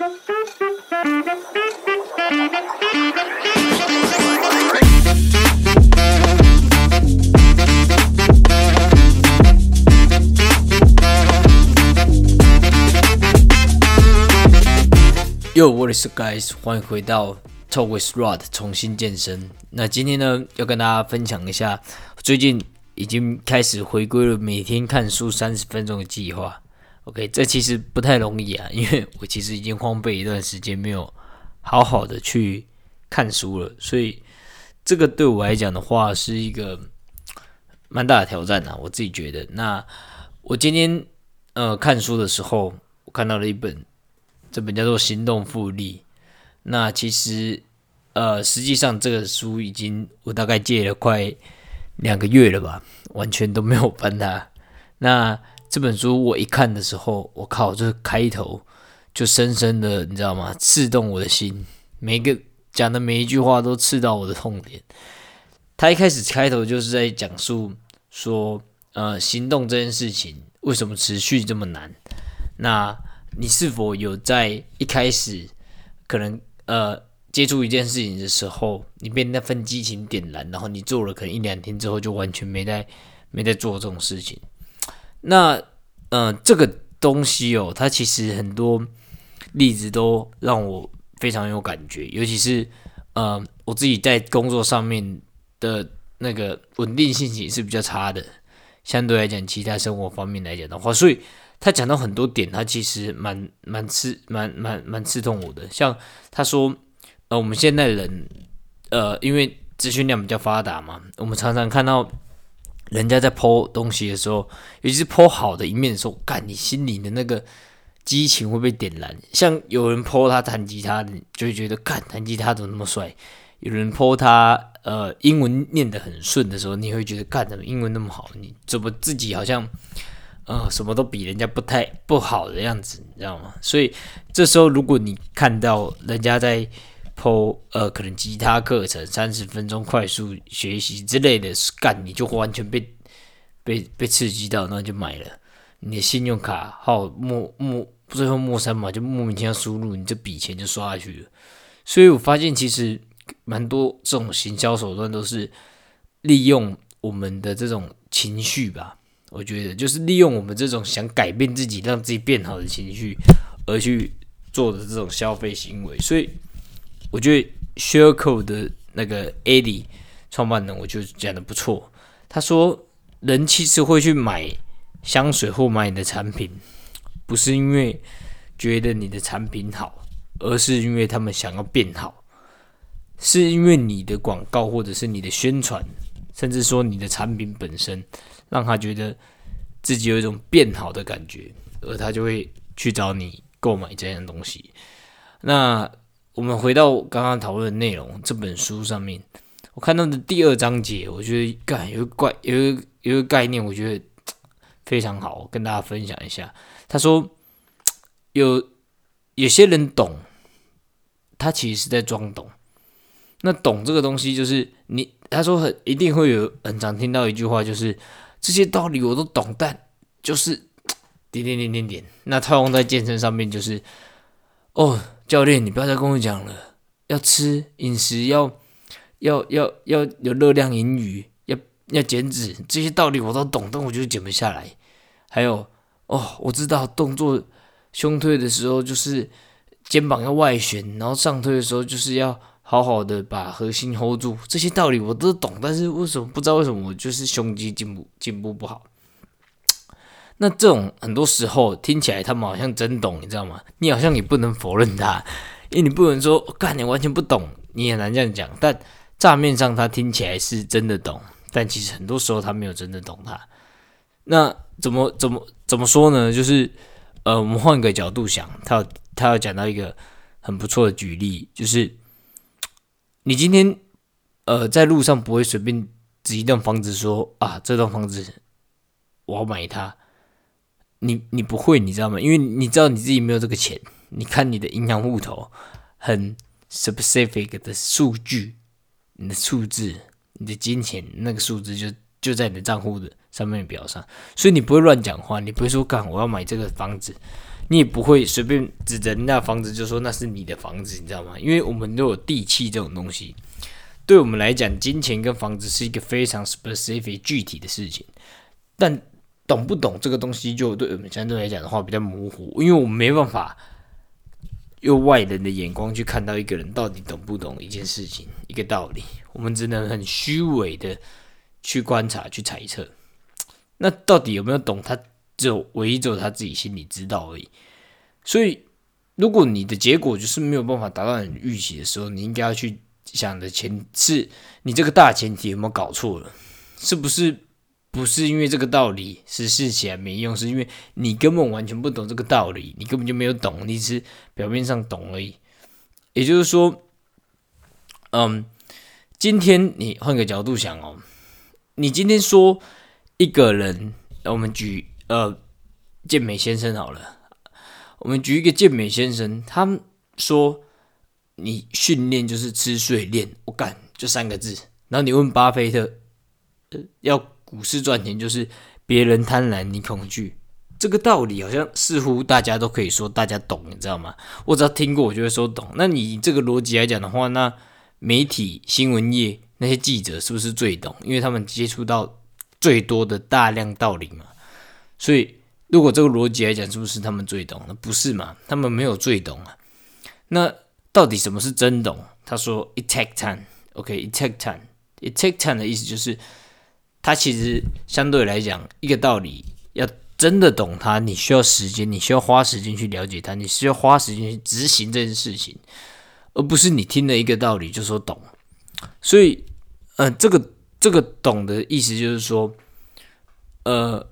Yo, what is up, guys？欢迎回到 Talk with Rod，重新健身。那今天呢，要跟大家分享一下，最近已经开始回归了每天看书三十分钟的计划。OK，这其实不太容易啊，因为我其实已经荒废一段时间，没有好好的去看书了，所以这个对我来讲的话，是一个蛮大的挑战啊，我自己觉得。那我今天呃看书的时候，我看到了一本。这本叫做《行动复利》，那其实，呃，实际上这个书已经我大概借了快两个月了吧，完全都没有翻它。那这本书我一看的时候，我靠，这开头就深深的，你知道吗？刺动我的心，每个讲的每一句话都刺到我的痛点。他一开始开头就是在讲述说，呃，行动这件事情为什么持续这么难？那你是否有在一开始可能呃接触一件事情的时候，你被那份激情点燃，然后你做了可能一两天之后就完全没在没在做这种事情？那嗯，这个东西哦，它其实很多例子都让我非常有感觉，尤其是呃我自己在工作上面的那个稳定性也是比较差的，相对来讲，其他生活方面来讲的话，所以。他讲到很多点，他其实蛮蛮刺蛮蛮蛮刺痛我的。像他说，呃，我们现在人，呃，因为资讯量比较发达嘛，我们常常看到人家在剖东西的时候，尤其是剖好的一面的时候，干，你心里的那个激情会被点燃。像有人剖他弹吉他，你就会觉得，干，弹吉他怎么那么帅？有人剖他，呃，英文念得很顺的时候，你会觉得，干，怎么英文那么好？你怎么自己好像？呃，什么都比人家不太不好的样子，你知道吗？所以这时候，如果你看到人家在剖呃，可能吉他课程三十分钟快速学习之类的干，你就完全被被被刺激到，那就买了。你的信用卡号莫莫最后莫三嘛，就莫名其妙输入，你这笔钱就刷下去了。所以我发现，其实蛮多这种行销手段都是利用我们的这种情绪吧。我觉得就是利用我们这种想改变自己、让自己变好的情绪，而去做的这种消费行为。所以我觉得 Sharecode 的那个 Eddie 创办人，我就讲的不错。他说，人其实会去买香水或买你的产品，不是因为觉得你的产品好，而是因为他们想要变好，是因为你的广告或者是你的宣传，甚至说你的产品本身。让他觉得自己有一种变好的感觉，而他就会去找你购买这样东西。那我们回到刚刚讨论的内容，这本书上面，我看到的第二章节，我觉得概有个怪，有一个有一个概念，我觉得非常好，跟大家分享一下。他说，有有些人懂，他其实是在装懂。那懂这个东西，就是你他说很一定会有很常听到一句话，就是。这些道理我都懂，但就是 点点点点点。那套用在健身上面，就是哦，教练，你不要再跟我讲了，要吃饮食，要要要要有热量盈余，要要减脂，这些道理我都懂，但我就是减不下来。还有哦，我知道动作胸推的时候，就是肩膀要外旋，然后上推的时候就是要。好好的把核心 hold 住，这些道理我都懂，但是为什么不知道为什么我就是胸肌进步进步不好？那这种很多时候听起来他们好像真懂，你知道吗？你好像也不能否认他，因为你不能说干你完全不懂，你也难这样讲。但账面上他听起来是真的懂，但其实很多时候他没有真的懂他。那怎么怎么怎么说呢？就是呃，我们换个角度想，他他要讲到一个很不错的举例，就是。你今天，呃，在路上不会随便指一栋房子说啊，这栋房子我要买它。你你不会，你知道吗？因为你知道你自己没有这个钱。你看你的银行户头，很 specific 的数据，你的数字，你的金钱那个数字就就在你的账户的上面表上，所以你不会乱讲话，你不会说干我要买这个房子。你也不会随便指着那房子就说那是你的房子，你知道吗？因为我们都有地契这种东西，对我们来讲，金钱跟房子是一个非常 specific 具体的事情，但懂不懂这个东西，就对我们相对来讲的话比较模糊，因为我们没办法用外人的眼光去看到一个人到底懂不懂一件事情、一个道理，我们只能很虚伪的去观察、去猜测。那到底有没有懂？他只有唯一只有他自己心里知道而已。所以，如果你的结果就是没有办法达到你预期的时候，你应该要去想的前是你这个大前提有没有搞错了？是不是不是因为这个道理实施起来没用？是因为你根本完全不懂这个道理，你根本就没有懂，你是表面上懂而已。也就是说，嗯，今天你换个角度想哦，你今天说。一个人，我们举呃健美先生好了，我们举一个健美先生，他们说你训练就是吃睡练，我干就三个字。然后你问巴菲特，要股市赚钱就是别人贪婪你恐惧，这个道理好像似乎大家都可以说大家懂，你知道吗？我只要听过，我就会说懂。那你这个逻辑来讲的话，那媒体新闻业那些记者是不是最懂？因为他们接触到。最多的大量道理嘛，所以如果这个逻辑来讲，是不是他们最懂？那不是嘛？他们没有最懂啊。那到底什么是真懂？他说：“It take time.” OK, it take time. It take time 的意思就是，他其实相对来讲，一个道理要真的懂它，你需要时间，你需要花时间去了解它，你需要花时间去执行这件事情，而不是你听了一个道理就说懂。所以，嗯，这个。这个懂的意思就是说，呃，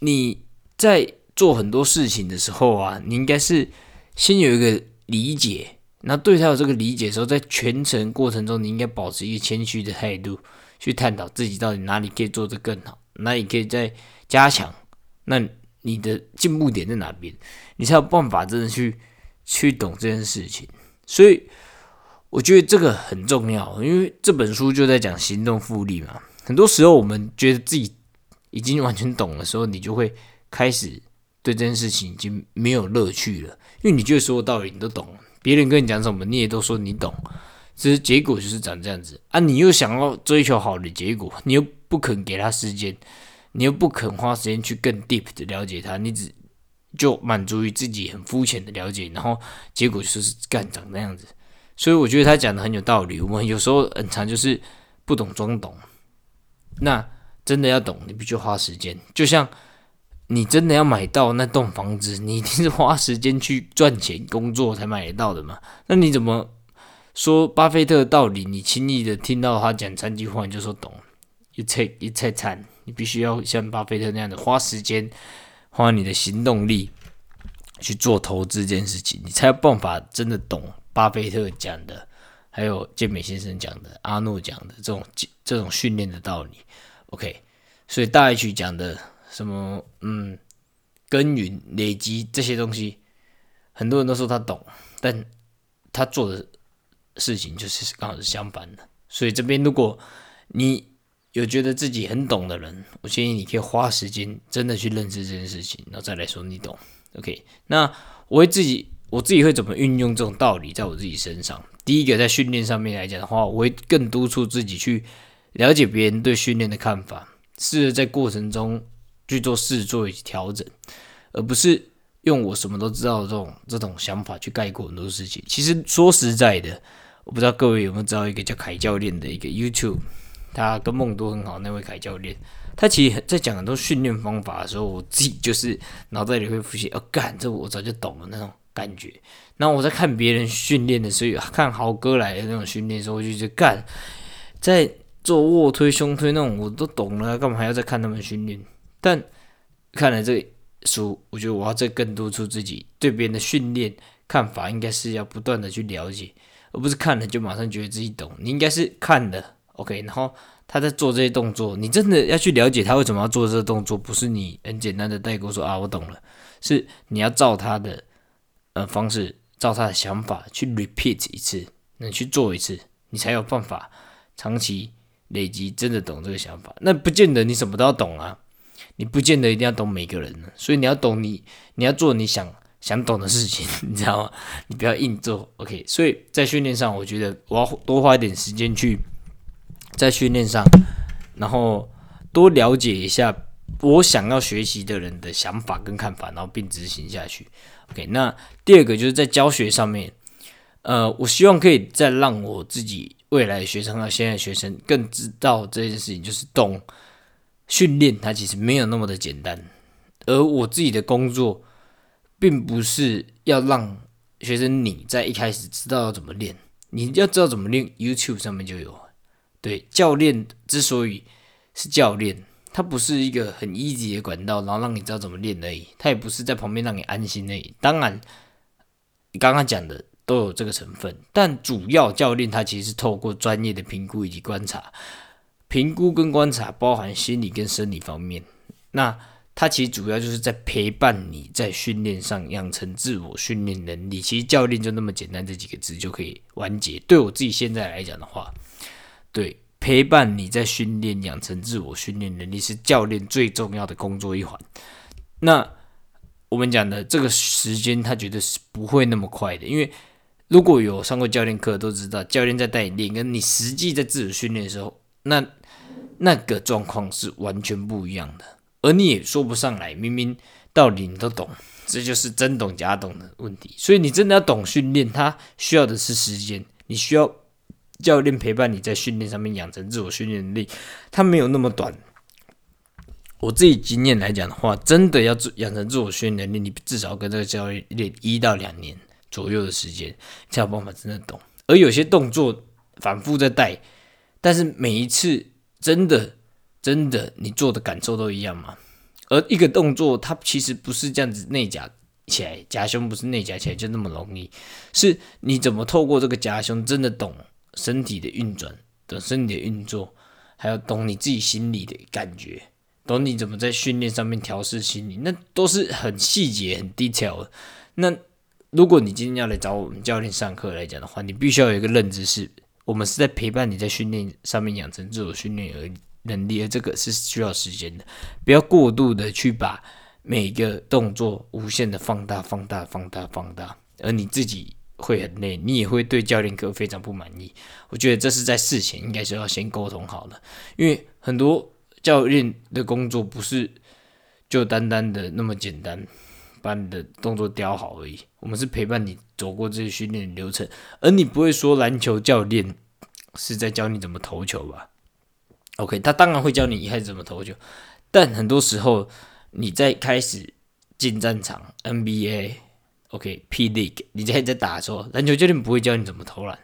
你在做很多事情的时候啊，你应该是先有一个理解，那对他有这个理解的时候，在全程过程中，你应该保持一个谦虚的态度，去探讨自己到底哪里可以做得更好，哪里可以再加强，那你的进步点在哪边，你才有办法真的去去懂这件事情，所以。我觉得这个很重要，因为这本书就在讲行动复利嘛。很多时候，我们觉得自己已经完全懂的时候，你就会开始对这件事情已经没有乐趣了，因为你觉得所有道理你都懂，别人跟你讲什么，你也都说你懂，其实结果就是长这样子啊。你又想要追求好的结果，你又不肯给他时间，你又不肯花时间去更 deep 的了解他，你只就满足于自己很肤浅的了解，然后结果就是干长那样子。所以我觉得他讲的很有道理。我们有时候很常就是不懂装懂，那真的要懂，你必须花时间。就像你真的要买到那栋房子，你一定是花时间去赚钱工作才买得到的嘛。那你怎么说巴菲特的道理？你轻易的听到他讲三句话你就说懂？You take, you take time。你必须要像巴菲特那样的花时间，花你的行动力去做投资这件事情，你才有办法真的懂。巴菲特讲的，还有健美先生讲的，阿诺讲的这种这种训练的道理，OK。所以大 H 讲的什么，嗯，耕耘累积这些东西，很多人都说他懂，但他做的事情就是刚好是相反的。所以这边如果你有觉得自己很懂的人，我建议你可以花时间真的去认知这件事情，然后再来说你懂，OK。那我会自己。我自己会怎么运用这种道理在我自己身上？第一个，在训练上面来讲的话，我会更督促自己去了解别人对训练的看法，试着在过程中去做试做以及调整，而不是用我什么都知道的这种这种想法去概括很多事情。其实说实在的，我不知道各位有没有知道一个叫凯教练的一个 YouTube，他跟梦都很好那位凯教练，他其实在讲很多训练方法的时候，我自己就是脑袋里会浮现，哦，干，这我早就懂了那种。感觉，然后我在看别人训练的时候，看豪哥来的那种训练的时候，我就觉得干，在做卧推、胸推那种，我都懂了，干嘛还要再看他们训练？但看了这书，我觉得我要再更督促自己对别人的训练看法，应该是要不断的去了解，而不是看了就马上觉得自己懂。你应该是看的，OK，然后他在做这些动作，你真的要去了解他为什么要做这个动作，不是你很简单的代过说啊，我懂了，是你要照他的。呃，方式照他的想法去 repeat 一次，你去做一次，你才有办法长期累积，真的懂这个想法。那不见得你什么都要懂啊，你不见得一定要懂每个人，所以你要懂你，你要做你想想懂的事情，你知道吗？你不要硬做，OK。所以在训练上，我觉得我要多花一点时间去在训练上，然后多了解一下我想要学习的人的想法跟看法，然后并执行下去。OK。那第二个就是在教学上面，呃，我希望可以再让我自己未来学生和现在学生更知道这件事情，就是懂训练它其实没有那么的简单，而我自己的工作。并不是要让学生你在一开始知道要怎么练，你要知道怎么练，YouTube 上面就有。对，教练之所以是教练，他不是一个很一级的管道，然后让你知道怎么练而已。他也不是在旁边让你安心而已。当然，你刚刚讲的都有这个成分，但主要教练他其实是透过专业的评估以及观察，评估跟观察包含心理跟生理方面。那它其实主要就是在陪伴你在训练上养成自我训练能力。其实教练就那么简单，这几个字就可以完结。对我自己现在来讲的话，对陪伴你在训练养成自我训练能力是教练最重要的工作一环。那我们讲的这个时间，他觉得是不会那么快的，因为如果有上过教练课都知道，教练在带你练，跟你实际在自主训练的时候，那那个状况是完全不一样的。而你也说不上来，明明道理你都懂，这就是真懂假懂的问题。所以你真的要懂训练，它需要的是时间，你需要教练陪伴你在训练上面养成自我训练能力，它没有那么短。我自己经验来讲的话，真的要养成自我训练能力，你至少跟这个教练练一到两年左右的时间，才有办法真的懂。而有些动作反复在带，但是每一次真的。真的，你做的感受都一样吗？而一个动作，它其实不是这样子内夹起来，夹胸不是内夹起来就那么容易。是你怎么透过这个夹胸，真的懂身体的运转，懂身体的运作，还有懂你自己心里的感觉，懂你怎么在训练上面调试心理，那都是很细节、很 detail。那如果你今天要来找我们教练上课来讲的话，你必须要有一个认知，是我们是在陪伴你在训练上面养成自我训练而。能力，而这个是需要时间的，不要过度的去把每个动作无限的放大、放大、放大、放大，而你自己会很累，你也会对教练课非常不满意。我觉得这是在事前应该是要先沟通好的，因为很多教练的工作不是就单单的那么简单，把你的动作雕好而已。我们是陪伴你走过这些训练流程，而你不会说篮球教练是在教你怎么投球吧？OK，他当然会教你一开始怎么投球，但很多时候你在开始进战场 NBA，OK，P League，你在在打的时候，篮球教练不会教你怎么投篮。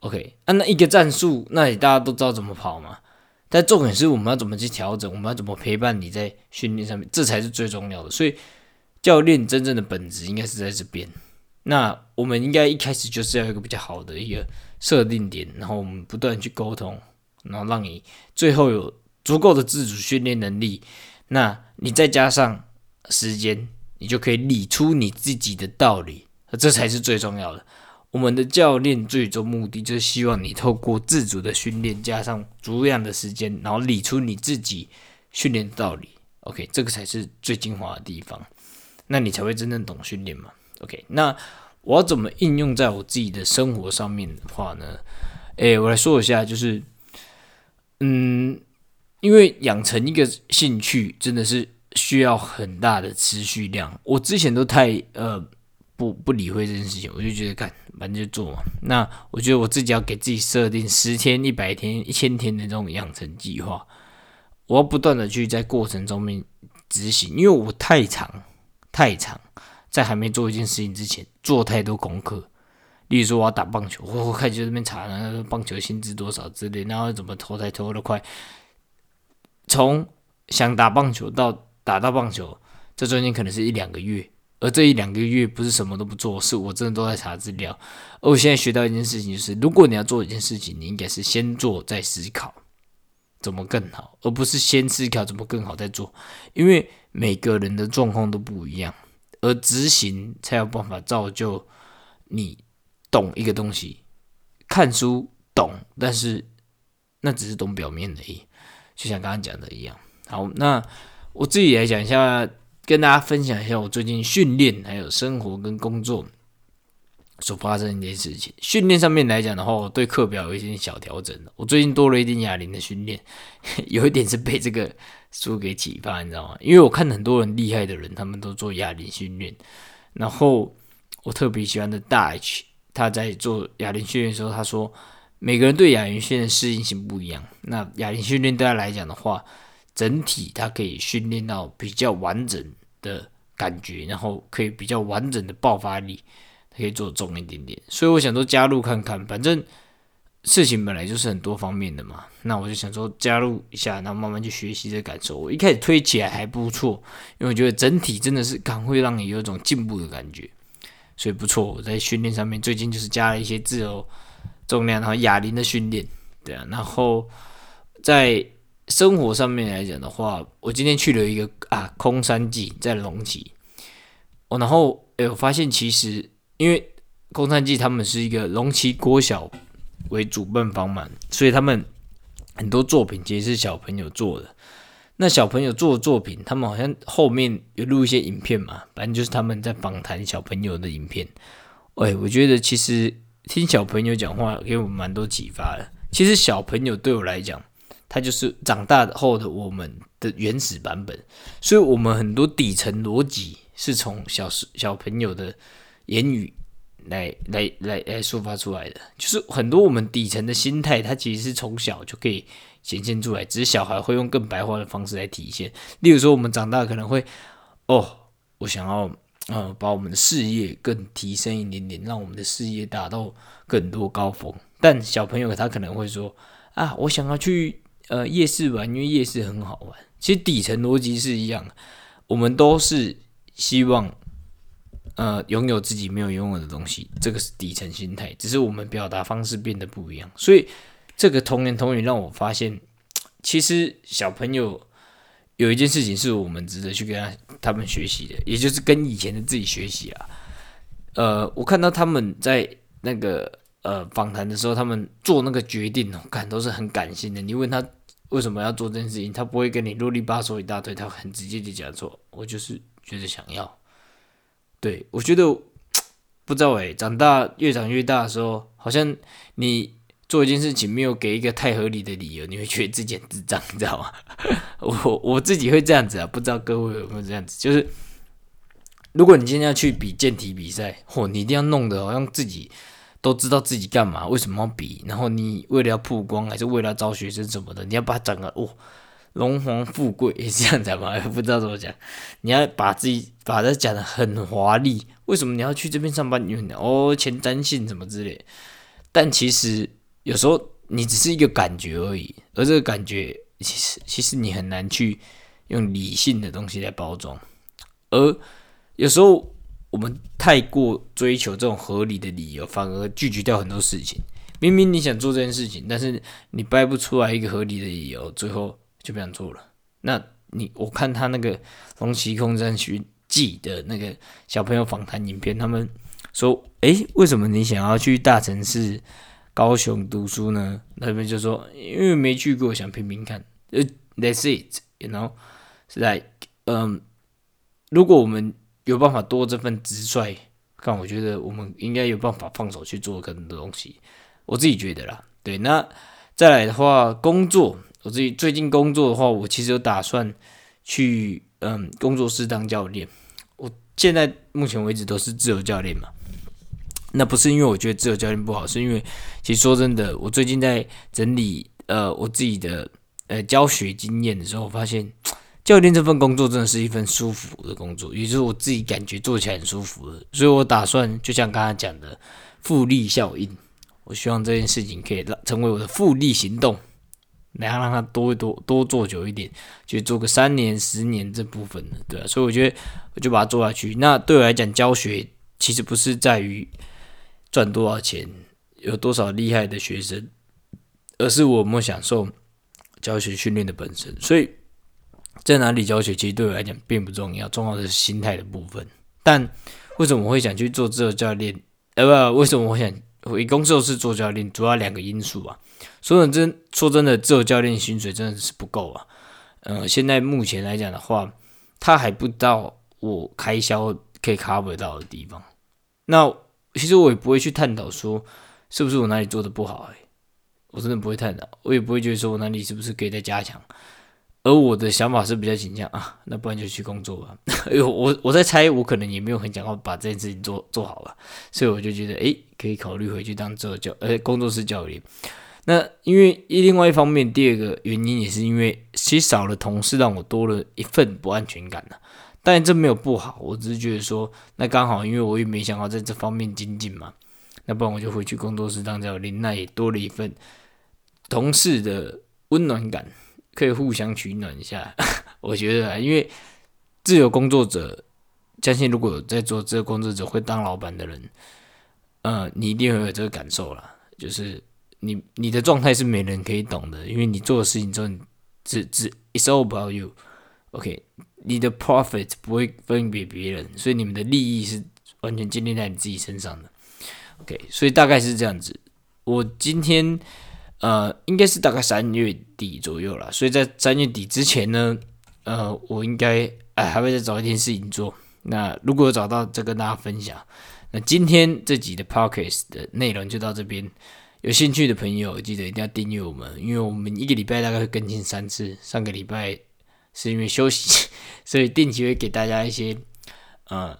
OK，啊，那一个战术，那你大家都知道怎么跑嘛？但重点是我们要怎么去调整，我们要怎么陪伴你在训练上面，这才是最重要的。所以教练真正的本质应该是在这边。那我们应该一开始就是要一个比较好的一个设定点，然后我们不断去沟通。然后让你最后有足够的自主训练能力，那你再加上时间，你就可以理出你自己的道理，这才是最重要的。我们的教练最终目的就是希望你透过自主的训练，加上足量的时间，然后理出你自己训练的道理。OK，这个才是最精华的地方，那你才会真正懂训练嘛。OK，那我要怎么应用在我自己的生活上面的话呢？诶，我来说一下，就是。嗯，因为养成一个兴趣真的是需要很大的持续量。我之前都太呃不不理会这件事情，我就觉得干反正就做嘛。那我觉得我自己要给自己设定十天、一百天、一千天的这种养成计划，我要不断的去在过程中面执行，因为我太长太长，在还没做一件事情之前做太多功课。例如说，我要打棒球，我我开始这边查，然后棒球薪资多少之类，然后怎么投才投得快。从想打棒球到打到棒球，这中间可能是一两个月，而这一两个月不是什么都不做，是我真的都在查资料。而我现在学到一件事情，就是如果你要做一件事情，你应该是先做再思考怎么更好，而不是先思考怎么更好再做，因为每个人的状况都不一样，而执行才有办法造就你。懂一个东西，看书懂，但是那只是懂表面而已，就像刚刚讲的一样。好，那我自己来讲一下，跟大家分享一下我最近训练还有生活跟工作所发生一件事情。训练上面来讲的话，我对课表有一点小调整我最近多了一点哑铃的训练，有一点是被这个书给启发，你知道吗？因为我看很多人厉害的人，他们都做哑铃训练，然后我特别喜欢的大 H，他在做哑铃训练的时候，他说每个人对哑铃训练适应性不一样。那哑铃训练对他来讲的话，整体它可以训练到比较完整的感觉，然后可以比较完整的爆发力，可以做重一点点。所以我想说加入看看，反正事情本来就是很多方面的嘛。那我就想说加入一下，然后慢慢去学习这感受。我一开始推起来还不错，因为我觉得整体真的是感会让你有一种进步的感觉，所以不错。我在训练上面最近就是加了一些自由重量，然后哑铃的训练，对啊，然后在。生活上面来讲的话，我今天去了一个啊空山记，在龙崎。哦，然后哎，我发现其实因为空山记他们是一个龙崎国小为主办方嘛，所以他们很多作品其实是小朋友做的。那小朋友做的作品，他们好像后面有录一些影片嘛，反正就是他们在访谈小朋友的影片。哎，我觉得其实听小朋友讲话给我蛮多启发的。其实小朋友对我来讲。他就是长大后的我们的原始版本，所以我们很多底层逻辑是从小小朋友的言语来来来来抒发出来的，就是很多我们底层的心态，它其实是从小就可以显现出来，只是小孩会用更白话的方式来体现。例如说，我们长大可能会，哦，我想要，呃，把我们的事业更提升一点点，让我们的事业达到更多高峰。但小朋友他可能会说，啊，我想要去。呃，夜市玩，因为夜市很好玩。其实底层逻辑是一样，我们都是希望，呃，拥有自己没有拥有的东西，这个是底层心态。只是我们表达方式变得不一样。所以，这个童言童语让我发现，其实小朋友有一件事情是我们值得去跟他他们学习的，也就是跟以前的自己学习啊。呃，我看到他们在那个呃访谈的时候，他们做那个决定哦，看都是很感性的。你问他。为什么要做这件事情？他不会跟你啰里吧嗦一大堆，他很直接的讲说：“我就是觉得想要。”对我觉得 不知道哎，长大越长越大的时候，好像你做一件事情没有给一个太合理的理由，你会觉得自己很智障，你知道吗？我我自己会这样子啊，不知道各位有没有这样子？就是如果你今天要去比健体比赛，嚯，你一定要弄得好像自己。都知道自己干嘛，为什么要比？然后你为了要曝光，还是为了招学生什么的？你要把整个哦，荣华富贵也 这样讲嘛？不知道怎么讲。你要把自己把它讲的很华丽。为什么你要去这边上班？因为哦，前瞻性什么之类。但其实有时候你只是一个感觉而已，而这个感觉其实其实你很难去用理性的东西来包装。而有时候。我们太过追求这种合理的理由，反而拒绝掉很多事情。明明你想做这件事情，但是你掰不出来一个合理的理由，最后就不想做了。那你我看他那个《龙骑空战学记》的那个小朋友访谈影片，他们说：“诶，为什么你想要去大城市高雄读书呢？”那边就说：“因为没去过，想拼拼看。”呃，That's it，you know，like，嗯，如果我们。有办法多这份直率，但我觉得我们应该有办法放手去做更多东西。我自己觉得啦，对。那再来的话，工作，我自己最近工作的话，我其实有打算去嗯工作室当教练。我现在目前为止都是自由教练嘛。那不是因为我觉得自由教练不好，是因为其实说真的，我最近在整理呃我自己的呃教学经验的时候，发现。教练这份工作真的是一份舒服的工作，也就是我自己感觉做起来很舒服的，所以我打算就像刚才讲的复利效应，我希望这件事情可以让成为我的复利行动，然后让它多多多做久一点，就做个三年、十年这部分的，对啊，所以我觉得我就把它做下去。那对我来讲，教学其实不是在于赚多少钱，有多少厉害的学生，而是我们享受教学训练的本身，所以。在哪里教学，其实对我来讲并不重要，重要的是心态的部分。但为什么我会想去做自由教练？呃，不，为什么我想回公司是做教练？主要两个因素啊。说真，说真的，自由教练薪水真的是不够啊。呃，现在目前来讲的话，他还不到我开销可以 cover 到的地方。那其实我也不会去探讨说是不是我哪里做的不好，哎，我真的不会探讨，我也不会觉得说我哪里是不是可以再加强。而我的想法是比较倾向啊，那不然就去工作吧。哎呦，我我在猜，我可能也没有很想要把这件事情做做好了，所以我就觉得，哎，可以考虑回去当做教，呃，工作室教练。那因为一另外一方面，第二个原因也是因为，其实少了同事，让我多了一份不安全感呢。当然这没有不好，我只是觉得说，那刚好，因为我也没想到在这方面精进嘛，那不然我就回去工作室当教练，那也多了一份同事的温暖感。可以互相取暖一下，我觉得啊，因为自由工作者，相信如果在做自由工作者会当老板的人，呃，你一定会有这个感受啦，就是你你的状态是没人可以懂的，因为你做的事情之后，只只 it's all about you，OK，你的 profit 不会分给别人，所以你们的利益是完全建立在你自己身上的，OK，所以大概是这样子，我今天。呃，应该是大概三月底左右了，所以在三月底之前呢，呃，我应该哎还会再找一件事情做。那如果找到，再跟大家分享。那今天这集的 podcast 的内容就到这边，有兴趣的朋友记得一定要订阅我们，因为我们一个礼拜大概会更新三次。上个礼拜是因为休息，所以定期会给大家一些呃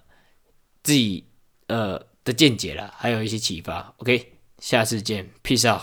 自己呃的见解啦，还有一些启发。OK，下次见，Peace out。